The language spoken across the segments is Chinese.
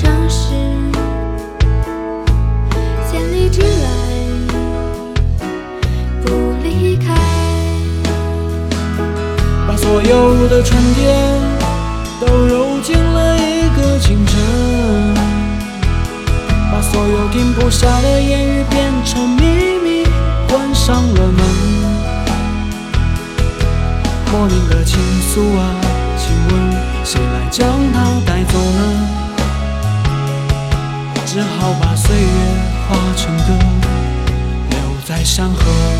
城市，千里之外不离开。把所有的春天都揉进了一个清晨，把所有停不下的言语变成秘密，关上了门。莫名的情愫啊，请问谁来将它带走呢？只好把岁月化成歌，留在山河。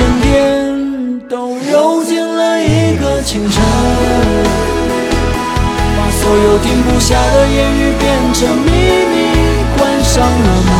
有的春天都揉进了一个清晨，把所有停不下的言语变成秘密，关上了门。